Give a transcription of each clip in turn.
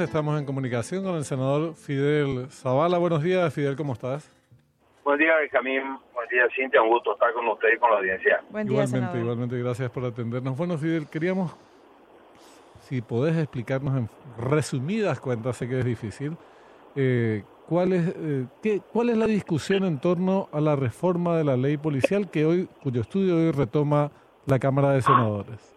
Estamos en comunicación con el senador Fidel Zavala. Buenos días, Fidel, ¿cómo estás? Buen día, Benjamín. Buen día, Cintia. Un gusto estar con usted y con la audiencia. Buen día, igualmente, igualmente, gracias por atendernos. Bueno, Fidel, queríamos, si podés explicarnos en resumidas cuentas, sé que es difícil, eh, ¿cuál, es, eh, qué, ¿cuál es la discusión en torno a la reforma de la ley policial que hoy, cuyo estudio hoy retoma la Cámara de Senadores?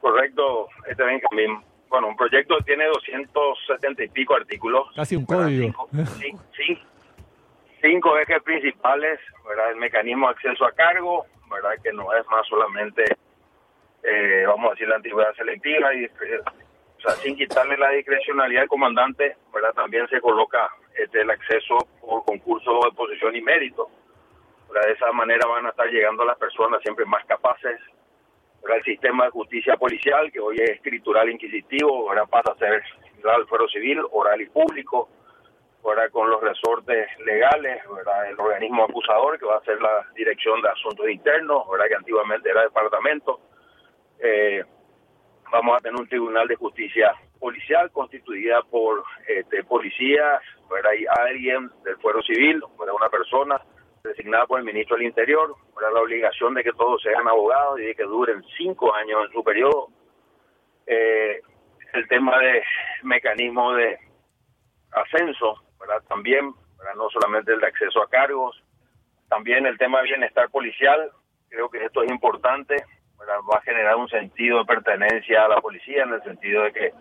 Correcto, este Benjamín bueno, un proyecto tiene 270 y pico artículos. Casi un código. Cinco, cinco, ejes principales, ¿verdad? El mecanismo de acceso a cargo, ¿verdad? Que no es más solamente, eh, vamos a decir, la antigüedad selectiva y, o sea, sin quitarle la discrecionalidad al comandante, ¿verdad? También se coloca este, el acceso por concurso de posición y mérito. De esa manera van a estar llegando las personas siempre más capaces, el sistema de justicia policial, que hoy es escritural inquisitivo, ahora pasa a ser el fuero civil, oral y público, ahora con los resortes legales, el organismo acusador, que va a ser la Dirección de Asuntos Internos, ahora que antiguamente era departamento. Eh, vamos a tener un tribunal de justicia policial constituida por este, policías, hay alguien del fuero civil, una persona, designada por el ministro del Interior, la obligación de que todos sean abogados y de que duren cinco años en su periodo. Eh, el tema de mecanismo de ascenso, ¿verdad? también, no solamente el de acceso a cargos, también el tema de bienestar policial, creo que esto es importante, va a generar un sentido de pertenencia a la policía en el sentido de que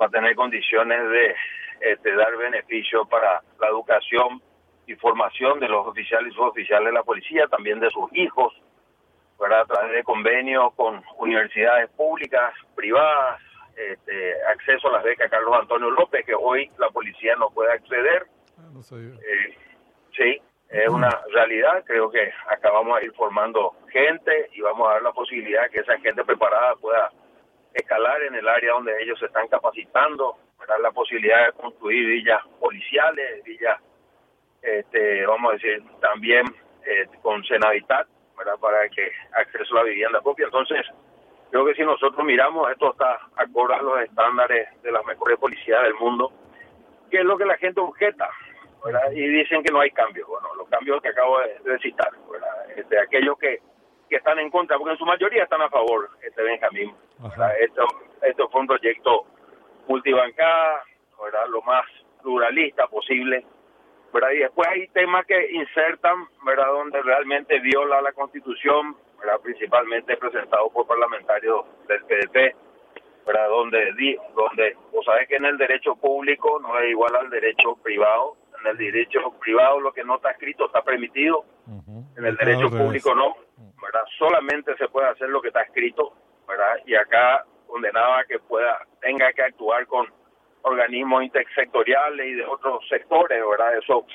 va a tener condiciones de este, dar beneficio para la educación información de los oficiales y suboficiales de la policía, también de sus hijos, a través de convenios con universidades públicas, privadas, este, acceso a las becas Carlos Antonio López, que hoy la policía no puede acceder. Ah, eh, sí, es una realidad. Creo que acabamos de ir formando gente y vamos a dar la posibilidad que esa gente preparada pueda escalar en el área donde ellos se están capacitando, dar la posibilidad de construir villas policiales, villas este, vamos a decir, también eh, con Senavitat, para que acceso a la vivienda propia. Entonces, creo que si nosotros miramos, esto está acorde a los estándares de las mejores policías del mundo, que es lo que la gente objeta, y dicen que no hay cambios. Bueno, los cambios que acabo de, citar, este, aquellos que, que están en contra, porque en su mayoría están a favor, este Benjamín. Esto, esto fue un proyecto multibancada, lo más pluralista posible, ¿verdad? Y después hay temas que insertan, ¿verdad? Donde realmente viola la Constitución, ¿verdad? Principalmente presentado por parlamentarios del PDP, ¿verdad? Donde, di, donde, vos sabés que en el derecho público no es igual al derecho privado. En el derecho privado lo que no está escrito está permitido. En el derecho público no, ¿verdad? Solamente se puede hacer lo que está escrito, ¿verdad? Y acá condenaba que pueda, tenga que actuar con organismos intersectoriales y de otros sectores, ¿verdad? Eso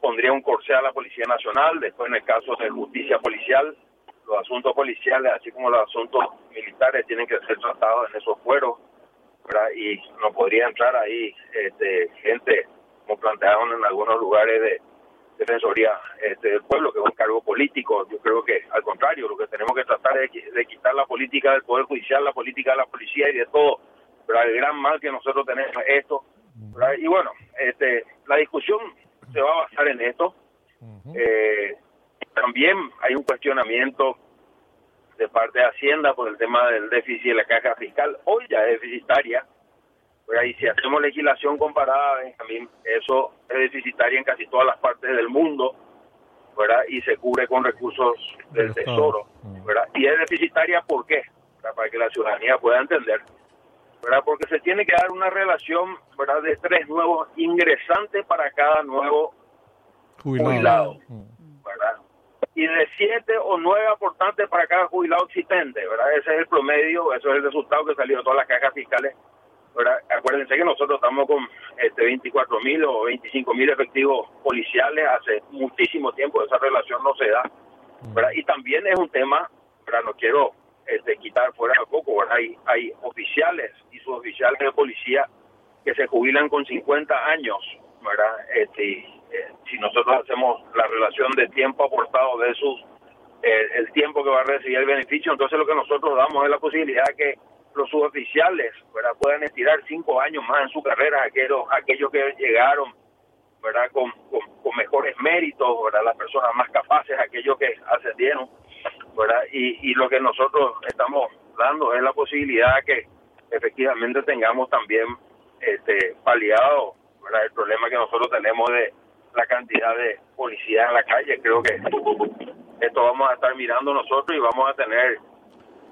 pondría un corsé a la Policía Nacional, después en el caso de justicia policial, los asuntos policiales, así como los asuntos militares, tienen que ser tratados en esos fueros, ¿verdad? Y no podría entrar ahí este, gente, como plantearon en algunos lugares de Defensoría este, del Pueblo, que es un cargo político. Yo creo que, al contrario, lo que tenemos que tratar es de quitar la política del Poder Judicial, la política de la policía y de todo el gran mal que nosotros tenemos es esto. Y bueno, este, la discusión se va a basar en esto. Eh, también hay un cuestionamiento de parte de Hacienda por el tema del déficit de la caja fiscal. Hoy ya es deficitaria. Y si hacemos legislación comparada, Benjamín, eso es deficitaria en casi todas las partes del mundo. ¿verdad? Y se cubre con recursos del Tesoro. ¿verdad? Y es deficitaria, ¿por qué? Para que la ciudadanía pueda entender ¿verdad? Porque se tiene que dar una relación, ¿verdad? De tres nuevos ingresantes para cada nuevo jubilado, ¿verdad? Y de siete o nueve aportantes para cada jubilado existente, ¿verdad? Ese es el promedio, eso es el resultado que salió de todas las cajas fiscales, ¿verdad? Acuérdense que nosotros estamos con este 24 mil o 25 mil efectivos policiales hace muchísimo tiempo, esa relación no se da, ¿verdad? Y también es un tema, ¿verdad? No quiero este, quitar fuera de poco. Hay, hay oficiales y suboficiales de policía que se jubilan con 50 años, ¿verdad? Este, eh, si nosotros hacemos la relación de tiempo aportado versus eh, el tiempo que va a recibir el beneficio, entonces lo que nosotros damos es la posibilidad que los suboficiales ¿verdad? puedan estirar cinco años más en su carrera, aquellos, aquellos que llegaron ¿verdad? Con, con, mejores méritos, las personas más capaces, aquellos que ascendieron. ¿Verdad? Y, y lo que nosotros estamos dando es la posibilidad que efectivamente tengamos también este, paliado ¿verdad? el problema que nosotros tenemos de la cantidad de policías en la calle. Creo que esto vamos a estar mirando nosotros y vamos a tener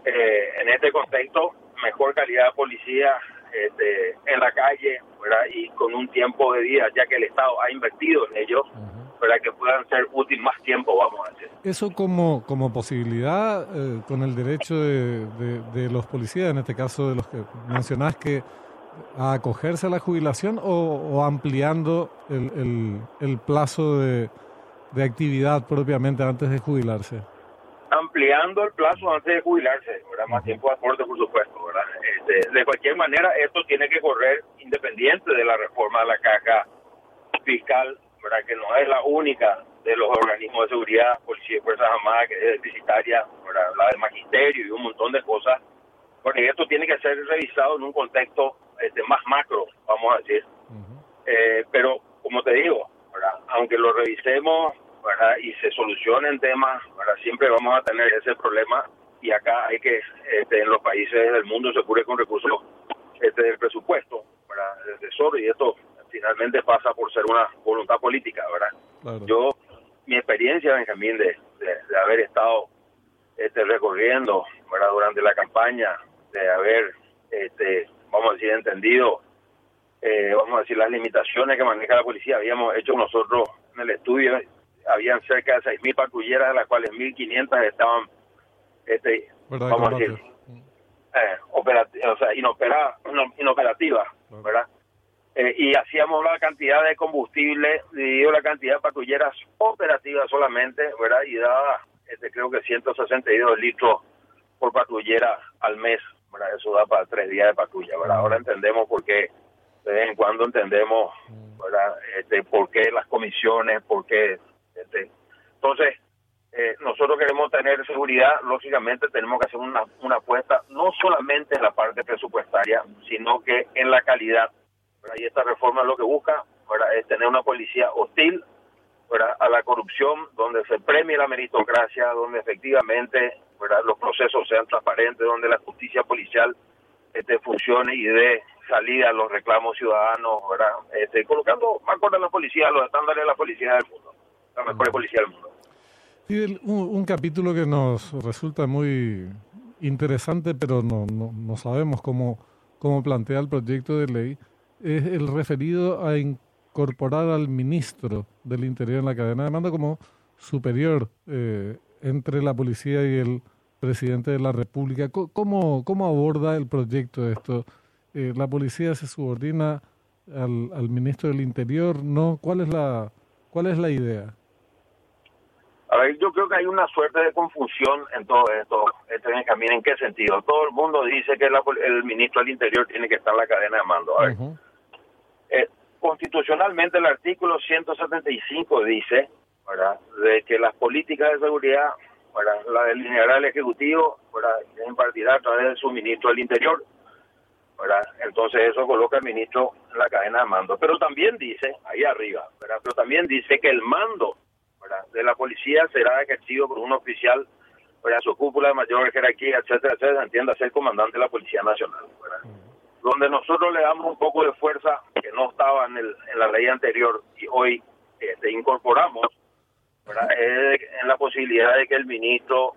eh, en este contexto mejor calidad de policía este, en la calle y con un tiempo de vida, ya que el Estado ha invertido en ellos. Para que puedan ser útiles más tiempo, vamos a decir. Eso como, como posibilidad, eh, con el derecho de, de, los policías, en este caso de los que mencionás, que a acogerse a la jubilación o, ampliando el, el, el plazo de, de actividad propiamente antes de jubilarse? Ampliando el plazo antes de jubilarse, ¿verdad? más tiempo de aporte, por supuesto. ¿verdad? Este, de cualquier manera, esto tiene que correr independiente de la reforma de la caja fiscal, ¿verdad? que no es la única de los organismos de seguridad, policía y fuerzas armadas, que es deficitaria, la del magisterio y un montón de cosas. Porque esto tiene que ser revisado en un contexto este, más macro, vamos a decir. eh, pero, como te digo, aunque lo revisemos y se solucionen temas, siempre vamos a tener ese problema y acá hay que, este, en los países del mundo se cubre con recursos este, del presupuesto, del tesoro y esto finalmente pasa por ser una voluntad política, ¿verdad? Yo, mi experiencia, Benjamín, de, de, haber estado este, recorriendo, ¿verdad? Durante la campaña, de haber, este, vamos a decir, entendido eh, vamos a decir, las limitaciones que maneja la policía. Habíamos hecho nosotros en el estudio, habían cerca de 6.000 patrulleras, de las cuales 1.500 estaban, este, vamos a decir, eh, o sea, inoperativas, ¿verdad? Eh, y hacíamos la cantidad de combustible dividido la cantidad de patrulleras operativas solamente, ¿verdad? Y daba, este, creo que 162 litros por patrullera al mes, ¿verdad? Eso da para tres días de patrulla, ¿verdad? Ahora entendemos por qué de vez en cuando entendemos Este, por qué las comisiones, por qué. Este. Entonces, eh, nosotros queremos tener seguridad, lógicamente tenemos que hacer una, una apuesta no solamente en la parte presupuestaria, sino que en la calidad. Y esta reforma lo que busca es tener una policía hostil a la corrupción, donde se premie la meritocracia, donde efectivamente los procesos sean transparentes, donde la justicia policial este, funcione y dé salida a los reclamos ciudadanos, ¿verdad? Este, colocando más a la policía, los estándares de la policía del mundo, la mejor policía del mundo. Y un, capítulo que nos resulta muy interesante, pero no, no, no sabemos cómo, cómo plantea el proyecto de ley, es el referido a incorporar al ministro del Interior en la cadena de mando como superior eh, entre la policía y el presidente de la República. ¿Cómo, cómo aborda el proyecto esto? Eh, ¿La policía se subordina al, al, ministro del Interior? ¿No? ¿Cuál es la, cuál es la idea? A ver, yo creo que hay una suerte de confusión en todo esto, este. ¿En qué sentido? Todo el mundo dice que el ministro del Interior tiene que estar en la cadena de mando. A ver, eh, constitucionalmente el artículo 175 dice ¿verdad? de que las políticas de seguridad la delineará el Ejecutivo, ¿verdad? impartirá a través de su ministro del Interior. ¿verdad? Entonces eso coloca al ministro en la cadena de mando. Pero también dice, ahí arriba, ¿verdad? pero también dice que el mando ¿verdad? de la policía será ejercido por un oficial, ¿verdad? su cúpula de mayor jerarquía, etcétera, etcétera, entienda ser comandante de la Policía Nacional. ¿verdad? Donde nosotros le damos un poco de fuerza que no estaba en, el, en la ley anterior y hoy este, incorporamos es en la posibilidad de que el ministro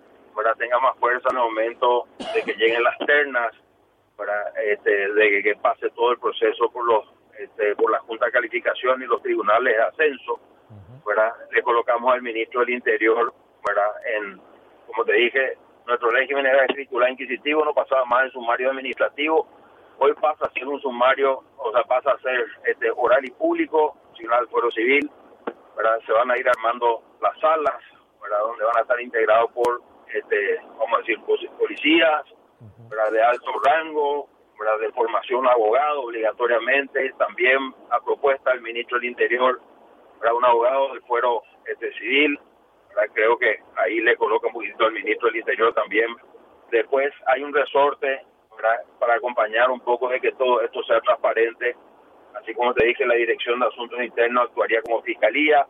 tenga más fuerza en el momento de que lleguen las ternas, este, de que, pase todo el proceso por los este, por la Junta de Calificación y los tribunales de ascenso. Le colocamos al ministro del Interior en, como te dije, nuestro régimen era escritura inquisitivo, no pasaba más en sumario administrativo, hoy pasa a ser un sumario, o sea, pasa a ser este, oral y público, al fuero civil, se van a ir armando las salas, donde van a estar integrados por, este, vamos a decir, policías, de alto rango, de formación abogado obligatoriamente, también a propuesta del ministro del Interior, un abogado del fuero este, civil, creo que ahí le coloca un poquito al ministro del Interior también. Después hay un resorte para acompañar un poco de que todo esto sea transparente. Así como te dije, la Dirección de Asuntos Internos actuaría como Fiscalía,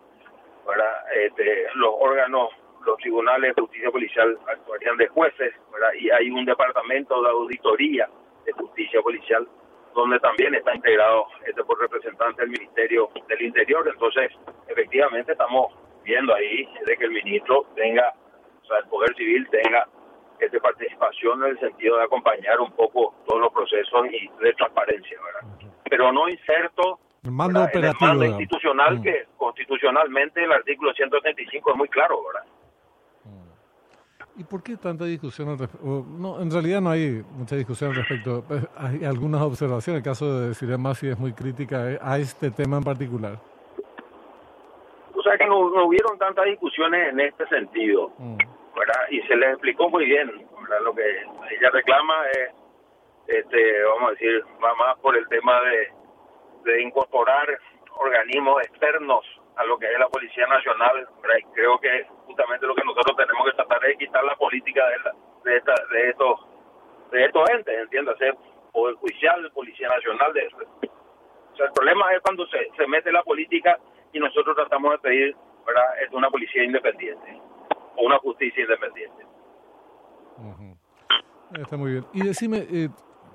Este, los órganos, los tribunales de justicia policial actuarían de jueces, y hay un departamento de auditoría de justicia policial donde también está integrado este por representante del Ministerio del Interior. Entonces, efectivamente estamos viendo ahí de que el ministro tenga, o sea, el Poder Civil tenga esta participación en el sentido de acompañar un poco todos los procesos y de transparencia, ¿verdad? Pero no inserto el mando operativo, institucional mm. que constitucionalmente el artículo 135 es muy claro, ¿verdad? ¿Y por qué tanta discusión? No, en realidad no hay mucha discusión al respecto. Pues, hay algunas observaciones. El caso de decir más si es muy crítica a este tema en particular. O sea que no, hubieron tantas discusiones en este sentido. Mm. ¿Verdad? Y se les explicó muy bien. ¿verdad? Lo que ella reclama es, este, vamos a decir, va más por el tema de, incorporar organismos externos a lo que es la Policía Nacional. Y creo que justamente lo que nosotros tenemos que tratar es quitar la política de, de, esta, de estos de estos entes, entiéndase, Poder Judicial, Policía Nacional. De, o sea, el problema es cuando se, se mete la política y nosotros tratamos de pedir ¿verdad? Es una policía independiente o una justicia independiente. Está muy bien. Y decime, eh,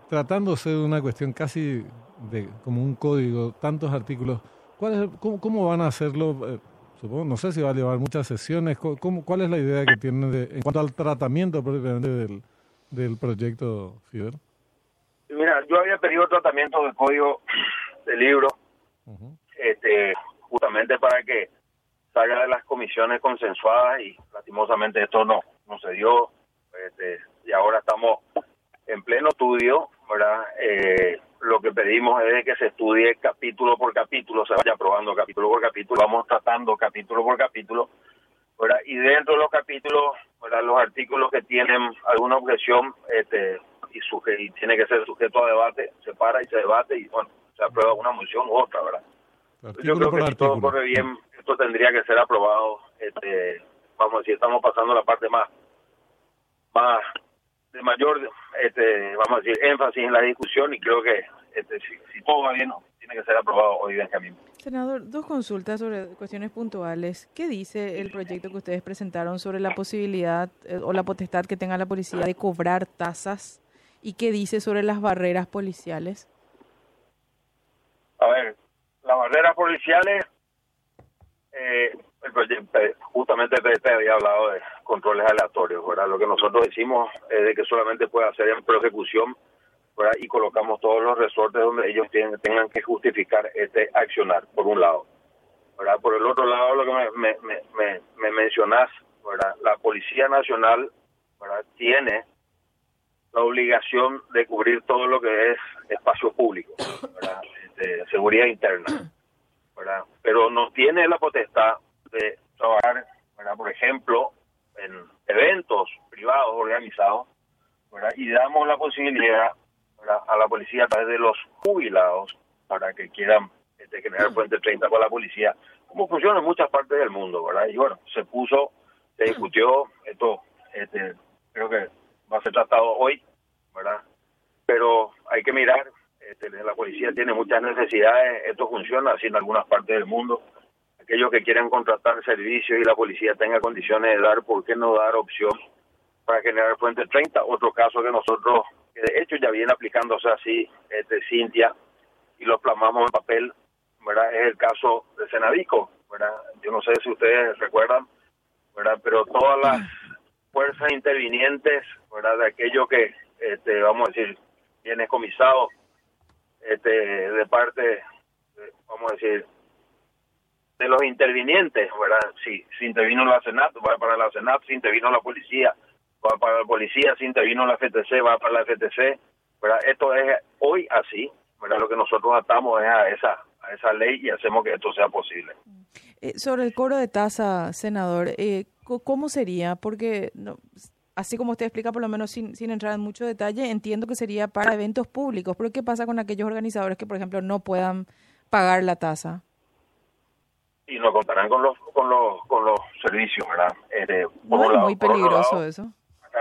tratándose de una cuestión casi de como un código, tantos artículos, ¿Cuál cómo, cómo, van a hacerlo? Eh, supongo, no sé si va a llevar muchas sesiones. ¿Cómo, ¿Cuál es la idea que tienen de, en cuanto al tratamiento del, del proyecto FIBER? Mira, yo había pedido tratamiento del código del libro, este, justamente para que salga de las comisiones consensuadas y lastimosamente esto no, no se dio. Este, y ahora estamos en pleno estudio, ¿verdad? Eh, lo que pedimos es que se estudie capítulo por capítulo, se vaya aprobando capítulo por capítulo, vamos tratando capítulo por capítulo, ¿verdad? y dentro de los capítulos, ¿verdad? los artículos que tienen alguna objeción este, y, y tiene que ser sujeto a debate, se para y se debate y bueno, se aprueba una moción u otra, ¿verdad? Yo creo que si todo corre bien, esto tendría que ser aprobado, este, vamos a decir, estamos pasando la parte más, más de mayor, este, vamos a decir, énfasis en la discusión y creo que este, si, todo va bien, tiene que ser aprobado hoy en camino. Senador, dos consultas sobre cuestiones puntuales. ¿Qué dice el proyecto que ustedes presentaron sobre la posibilidad eh, o la potestad que tenga la policía de cobrar tasas? ¿Y qué dice sobre las barreras policiales? A ver, las barreras policiales, eh, justamente te había hablado de controles aleatorios, ¿verdad? Lo que nosotros decimos es de que solamente puede hacer en prosecución y colocamos todos los resortes donde ellos tienen, tengan que justificar este accionar, por un lado. ¿verdad? Por el otro lado, lo que me, me, me, me mencionás, ¿verdad? la Policía Nacional ¿verdad? tiene la obligación de cubrir todo lo que es espacio público, ¿verdad? Este, seguridad interna, ¿verdad? pero no tiene la potestad de trabajar, ¿verdad? por ejemplo, en eventos privados organizados, ¿verdad? y damos la posibilidad a la policía a través de los jubilados para que quieran este, generar puente 30 con la policía, como funciona en muchas partes del mundo, ¿verdad? Y bueno, se puso, se discutió, esto este, creo que va a ser tratado hoy, ¿verdad? Pero hay que mirar, este, la policía tiene muchas necesidades, esto funciona así en algunas partes del mundo. Aquellos que quieran contratar servicios y la policía tenga condiciones de dar, ¿por qué no dar opción para generar puente 30? Otro caso que nosotros que de hecho ya viene aplicándose así, este, Cintia, y lo plasmamos en papel, ¿verdad? Es el caso de Senadico, ¿verdad? Yo no sé si ustedes recuerdan, ¿verdad? Pero todas las fuerzas intervinientes, ¿verdad? De aquello que, este, vamos a decir, viene comisado este, de parte, vamos a decir, de los intervinientes, ¿verdad? Si, si intervino la Senat, va para la Senat, si intervino la policía, va para la policía, si intervino la FTC, va para la FTC. ¿verdad? Esto es hoy así, ¿verdad? lo que nosotros atamos es a esa, a esa ley y hacemos que esto sea posible. Eh, sobre el cobro de tasa, senador, eh, ¿cómo sería? Porque no, así como usted explica, por lo menos sin, sin entrar en mucho detalle, entiendo que sería para eventos públicos, pero ¿qué pasa con aquellos organizadores que, por ejemplo, no puedan pagar la tasa? Y no contarán con los con los con los servicios, ¿verdad? Eh, muy peligroso eso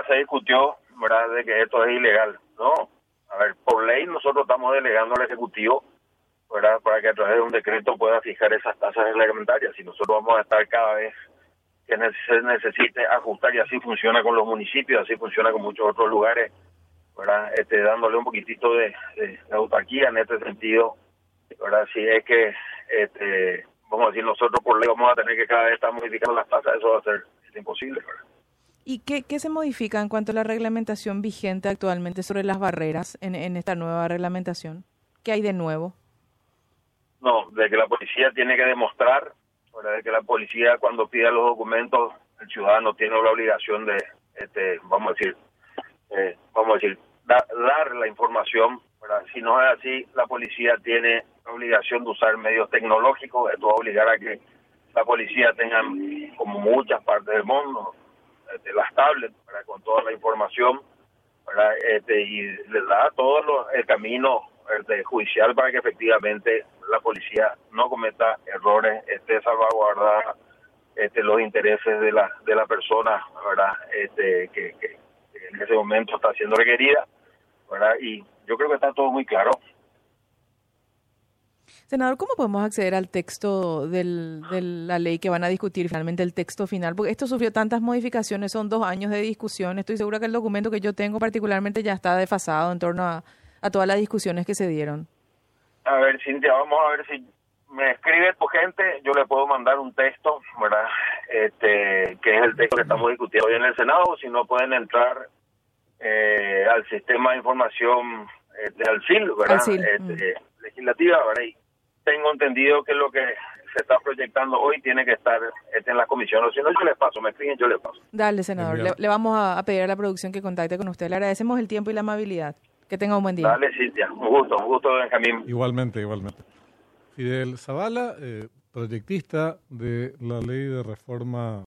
se discutió, ¿verdad?, de que esto es ilegal. No, a ver, por ley nosotros estamos delegando al Ejecutivo ¿verdad? para que a través de un decreto pueda fijar esas tasas reglamentarias. Y nosotros vamos a estar cada vez que se necesite ajustar y así funciona con los municipios, así funciona con muchos otros lugares, ¿verdad? Este, dándole un poquitito de, de, autarquía en este sentido, ¿verdad? Si es que, este, vamos a decir, nosotros por ley vamos a tener que cada vez estar modificando las tasas, eso va a ser imposible, ¿verdad? ¿Y qué, qué, se modifica en cuanto a la reglamentación vigente actualmente sobre las barreras en, en esta nueva reglamentación? ¿Qué hay de nuevo? No, de que la policía tiene que demostrar, de que la policía cuando pida los documentos, el ciudadano tiene la obligación de, este, vamos a decir, eh, vamos a decir, dar la información. Si no es así, la policía tiene obligación de usar medios tecnológicos. Esto va a obligar a que la policía tenga, como muchas partes del mundo, este, las tablets con toda la información este, y les da todo el camino este, judicial para que efectivamente la policía no cometa errores, esté salvaguardada este, los intereses de la de la persona, ¿verdad? Este, que, que, en ese momento está siendo requerida, ¿verdad? Y yo creo que está todo muy claro. Senador, ¿cómo podemos acceder al texto del, de la ley que van a discutir finalmente, el texto final? Porque esto sufrió tantas modificaciones, son dos años de discusión. Estoy segura que el documento que yo tengo particularmente ya está desfasado en torno a, a todas las discusiones que se dieron? A ver, Cintia, vamos a ver si me escribe tu gente, yo le puedo mandar un texto, ¿verdad? Este, que es el texto que estamos discutiendo hoy en el Senado, si no pueden entrar eh, al sistema de información este, al CIL, ¿verdad? Este, mm. Legislativa, ¿verdad? Y tengo entendido que lo que se está proyectando hoy tiene que estar este, en la comisión, o si no, yo les paso, me escriben, yo les paso. Dale, senador, le, le, vamos a pedir a la producción que contacte con usted, le agradecemos el tiempo y la amabilidad. Que tenga un buen día. Dale, Cintia. Un gusto, un gusto, Benjamín. Igualmente, igualmente. Fidel Zavala, eh, proyectista de la ley de reforma